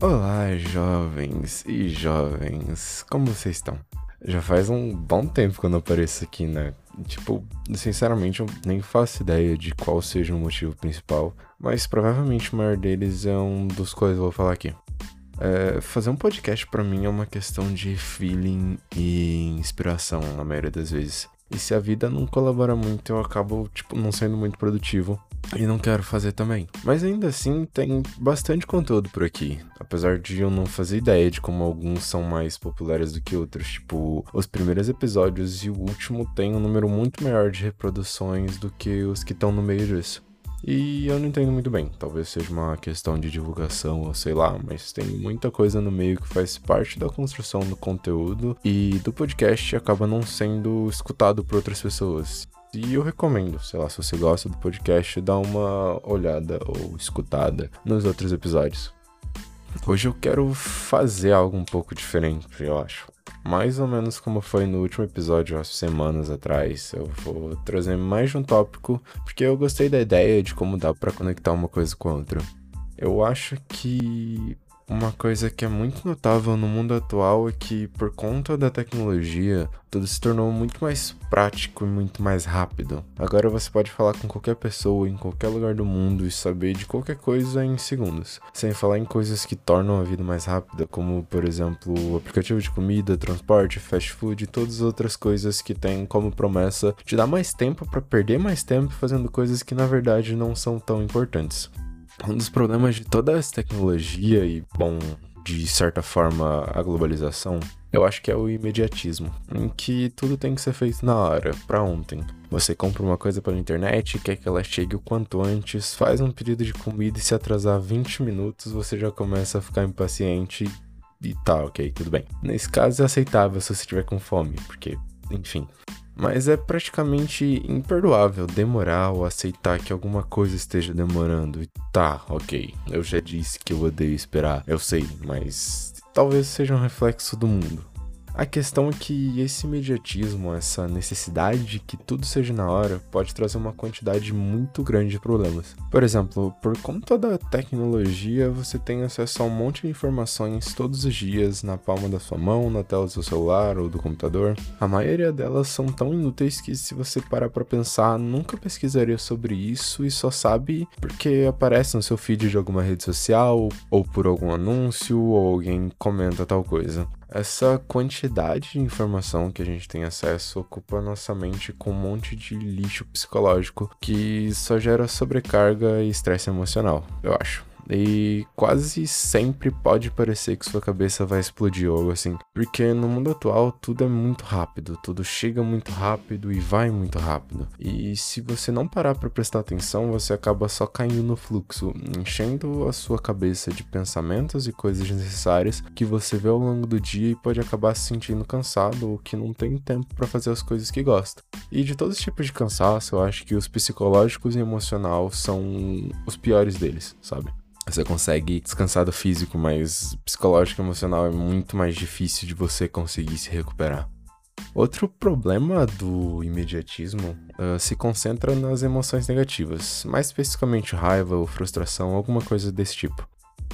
Olá, jovens e jovens, como vocês estão? Já faz um bom tempo que eu não apareço aqui, né? Tipo, sinceramente, eu nem faço ideia de qual seja o motivo principal, mas provavelmente o maior deles é um dos quais eu vou falar aqui. É, fazer um podcast para mim é uma questão de feeling e inspiração, na maioria das vezes. E se a vida não colabora muito, eu acabo, tipo, não sendo muito produtivo. E não quero fazer também. Mas ainda assim, tem bastante conteúdo por aqui. Apesar de eu não fazer ideia de como alguns são mais populares do que outros. Tipo, os primeiros episódios e o último tem um número muito maior de reproduções do que os que estão no meio disso. E eu não entendo muito bem. Talvez seja uma questão de divulgação ou sei lá, mas tem muita coisa no meio que faz parte da construção do conteúdo e do podcast acaba não sendo escutado por outras pessoas. E eu recomendo, sei lá, se você gosta do podcast, dá uma olhada ou escutada nos outros episódios. Hoje eu quero fazer algo um pouco diferente, eu acho mais ou menos como foi no último episódio, há semanas atrás. Eu vou trazer mais de um tópico, porque eu gostei da ideia de como dá para conectar uma coisa com a outra. Eu acho que uma coisa que é muito notável no mundo atual é que, por conta da tecnologia, tudo se tornou muito mais prático e muito mais rápido. Agora você pode falar com qualquer pessoa em qualquer lugar do mundo e saber de qualquer coisa em segundos. Sem falar em coisas que tornam a vida mais rápida, como, por exemplo, aplicativo de comida, transporte, fast food e todas as outras coisas que têm como promessa te dar mais tempo para perder mais tempo fazendo coisas que na verdade não são tão importantes. Um dos problemas de toda essa tecnologia e, bom, de certa forma, a globalização, eu acho que é o imediatismo, em que tudo tem que ser feito na hora, para ontem. Você compra uma coisa pela internet, quer que ela chegue o quanto antes, faz um pedido de comida e se atrasar 20 minutos, você já começa a ficar impaciente e tá, ok, tudo bem. Nesse caso é aceitável se você estiver com fome, porque, enfim, mas é praticamente imperdoável demorar ou aceitar que alguma coisa esteja demorando. Tá, ok, eu já disse que eu odeio esperar, eu sei, mas talvez seja um reflexo do mundo. A questão é que esse imediatismo, essa necessidade de que tudo seja na hora, pode trazer uma quantidade muito grande de problemas. Por exemplo, por conta da tecnologia, você tem acesso a um monte de informações todos os dias na palma da sua mão, na tela do seu celular ou do computador. A maioria delas são tão inúteis que, se você parar para pensar, nunca pesquisaria sobre isso e só sabe porque aparece no seu feed de alguma rede social, ou por algum anúncio, ou alguém comenta tal coisa. Essa quantidade de informação que a gente tem acesso ocupa nossa mente com um monte de lixo psicológico que só gera sobrecarga e estresse emocional, eu acho. E quase sempre pode parecer que sua cabeça vai explodir ou algo assim. Porque no mundo atual tudo é muito rápido, tudo chega muito rápido e vai muito rápido. E se você não parar para prestar atenção, você acaba só caindo no fluxo, enchendo a sua cabeça de pensamentos e coisas necessárias que você vê ao longo do dia e pode acabar se sentindo cansado ou que não tem tempo para fazer as coisas que gosta. E de todos os tipos de cansaço, eu acho que os psicológicos e emocional são os piores deles, sabe? Você consegue descansar do físico, mas psicológico e emocional é muito mais difícil de você conseguir se recuperar. Outro problema do imediatismo uh, se concentra nas emoções negativas, mais especificamente raiva ou frustração, alguma coisa desse tipo.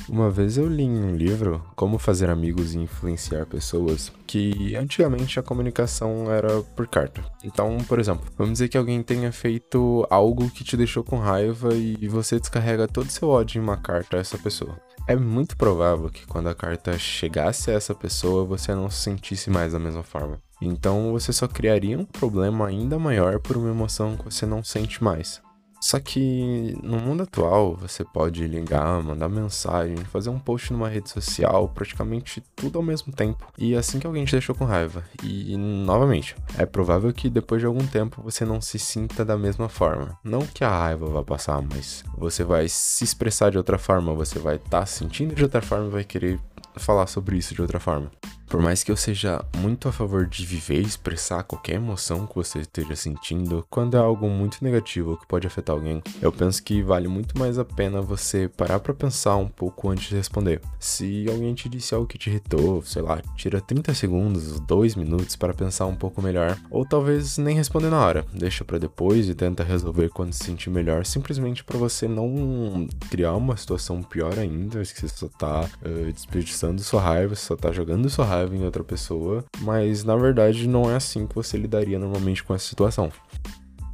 Uma vez eu li em um livro Como Fazer Amigos e Influenciar Pessoas que antigamente a comunicação era por carta. Então, por exemplo, vamos dizer que alguém tenha feito algo que te deixou com raiva e você descarrega todo o seu ódio em uma carta a essa pessoa. É muito provável que quando a carta chegasse a essa pessoa você não se sentisse mais da mesma forma. Então você só criaria um problema ainda maior por uma emoção que você não sente mais. Só que no mundo atual você pode ligar, mandar mensagem, fazer um post numa rede social, praticamente tudo ao mesmo tempo. E assim que alguém te deixou com raiva. E novamente, é provável que depois de algum tempo você não se sinta da mesma forma. Não que a raiva vá passar, mas você vai se expressar de outra forma, você vai estar tá sentindo de outra forma e vai querer falar sobre isso de outra forma. Por mais que eu seja muito a favor de viver e expressar qualquer emoção que você esteja sentindo, quando é algo muito negativo que pode afetar alguém, eu penso que vale muito mais a pena você parar para pensar um pouco antes de responder. Se alguém te disse algo que te irritou, sei lá, tira 30 segundos, 2 minutos para pensar um pouco melhor, ou talvez nem responder na hora, deixa para depois e tenta resolver quando se sentir melhor, simplesmente para você não criar uma situação pior ainda, que você só tá uh, desperdiçando sua raiva, você só tá jogando sua raiva raiva em outra pessoa, mas na verdade não é assim que você lidaria normalmente com essa situação.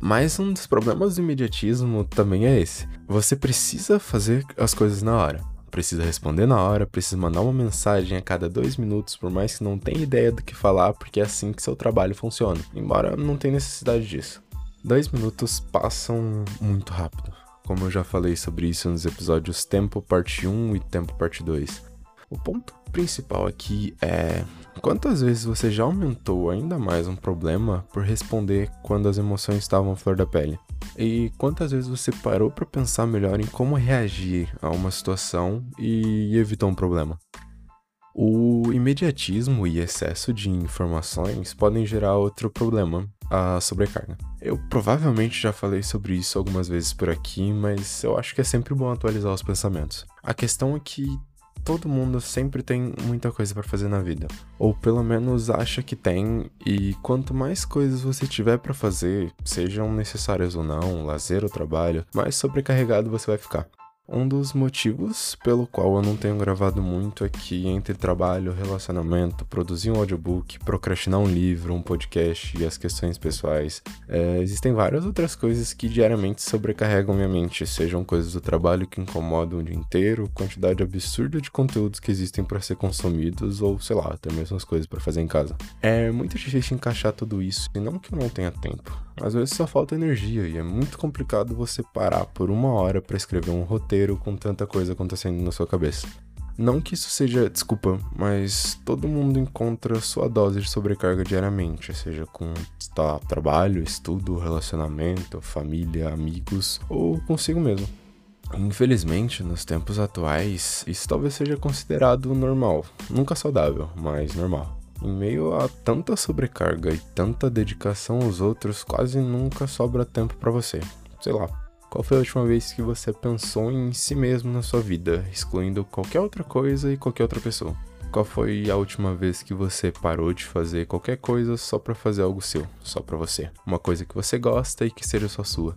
Mas um dos problemas do imediatismo também é esse. Você precisa fazer as coisas na hora. Precisa responder na hora, precisa mandar uma mensagem a cada dois minutos, por mais que não tenha ideia do que falar, porque é assim que seu trabalho funciona. Embora não tenha necessidade disso. Dois minutos passam muito rápido. Como eu já falei sobre isso nos episódios Tempo Parte 1 e Tempo Parte 2. O ponto principal aqui é quantas vezes você já aumentou ainda mais um problema por responder quando as emoções estavam à flor da pele? E quantas vezes você parou para pensar melhor em como reagir a uma situação e evitar um problema? O imediatismo e excesso de informações podem gerar outro problema, a sobrecarga. Eu provavelmente já falei sobre isso algumas vezes por aqui, mas eu acho que é sempre bom atualizar os pensamentos. A questão é que todo mundo sempre tem muita coisa para fazer na vida, ou pelo menos acha que tem, e quanto mais coisas você tiver para fazer, sejam necessárias ou não, lazer ou trabalho, mais sobrecarregado você vai ficar. Um dos motivos pelo qual eu não tenho gravado muito é entre trabalho, relacionamento, produzir um audiobook, procrastinar um livro, um podcast e as questões pessoais, é, existem várias outras coisas que diariamente sobrecarregam minha mente, sejam coisas do trabalho que incomodam o dia inteiro, quantidade absurda de conteúdos que existem para ser consumidos ou, sei lá, até mesmo as coisas para fazer em casa. É muito difícil encaixar tudo isso e não que eu não tenha tempo. Às vezes só falta energia e é muito complicado você parar por uma hora para escrever um roteiro com tanta coisa acontecendo na sua cabeça. Não que isso seja desculpa, mas todo mundo encontra sua dose de sobrecarga diariamente, seja com tá, trabalho, estudo, relacionamento, família, amigos ou consigo mesmo. Infelizmente, nos tempos atuais, isso talvez seja considerado normal. Nunca saudável, mas normal. Em meio a tanta sobrecarga e tanta dedicação aos outros, quase nunca sobra tempo para você. Sei lá. Qual foi a última vez que você pensou em si mesmo na sua vida, excluindo qualquer outra coisa e qualquer outra pessoa? Qual foi a última vez que você parou de fazer qualquer coisa só para fazer algo seu, só para você? Uma coisa que você gosta e que seja só sua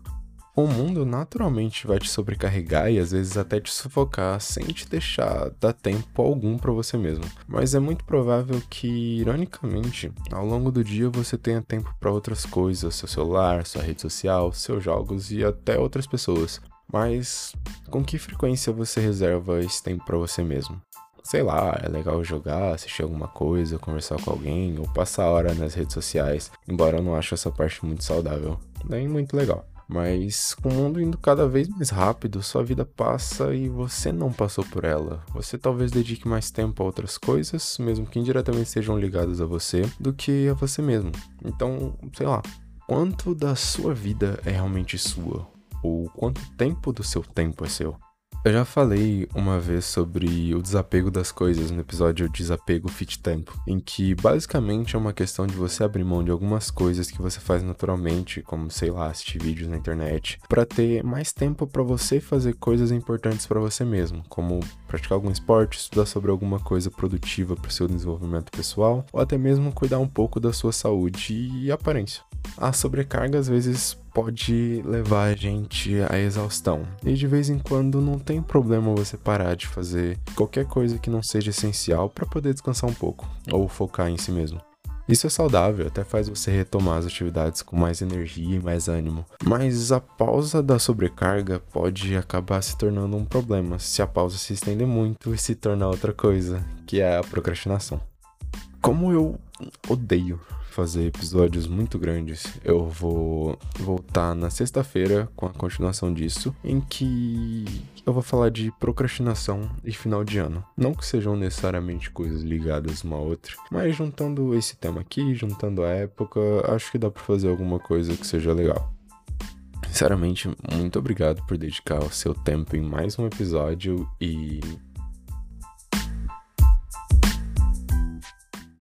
o mundo naturalmente vai te sobrecarregar e às vezes até te sufocar sem te deixar dar tempo algum para você mesmo. Mas é muito provável que, ironicamente, ao longo do dia você tenha tempo para outras coisas, seu celular, sua rede social, seus jogos e até outras pessoas. Mas com que frequência você reserva esse tempo para você mesmo? Sei lá, é legal jogar, assistir alguma coisa, conversar com alguém ou passar a hora nas redes sociais, embora eu não ache essa parte muito saudável. Nem muito legal. Mas com o mundo indo cada vez mais rápido, sua vida passa e você não passou por ela. Você talvez dedique mais tempo a outras coisas, mesmo que indiretamente sejam ligadas a você, do que a você mesmo. Então, sei lá, quanto da sua vida é realmente sua? Ou quanto tempo do seu tempo é seu? Eu já falei uma vez sobre o desapego das coisas no episódio Desapego Fit Tempo, em que basicamente é uma questão de você abrir mão de algumas coisas que você faz naturalmente, como sei lá, assistir vídeos na internet, para ter mais tempo para você fazer coisas importantes para você mesmo, como praticar algum esporte, estudar sobre alguma coisa produtiva para o seu desenvolvimento pessoal, ou até mesmo cuidar um pouco da sua saúde e aparência. A sobrecarga às vezes pode levar a gente à exaustão. E de vez em quando não tem problema você parar de fazer qualquer coisa que não seja essencial para poder descansar um pouco ou focar em si mesmo. Isso é saudável, até faz você retomar as atividades com mais energia e mais ânimo. Mas a pausa da sobrecarga pode acabar se tornando um problema se a pausa se estender muito e se tornar outra coisa, que é a procrastinação. Como eu odeio fazer episódios muito grandes. Eu vou voltar na sexta-feira com a continuação disso, em que eu vou falar de procrastinação e final de ano. Não que sejam necessariamente coisas ligadas uma a outra, mas juntando esse tema aqui, juntando a época, acho que dá para fazer alguma coisa que seja legal. Sinceramente, muito obrigado por dedicar o seu tempo em mais um episódio e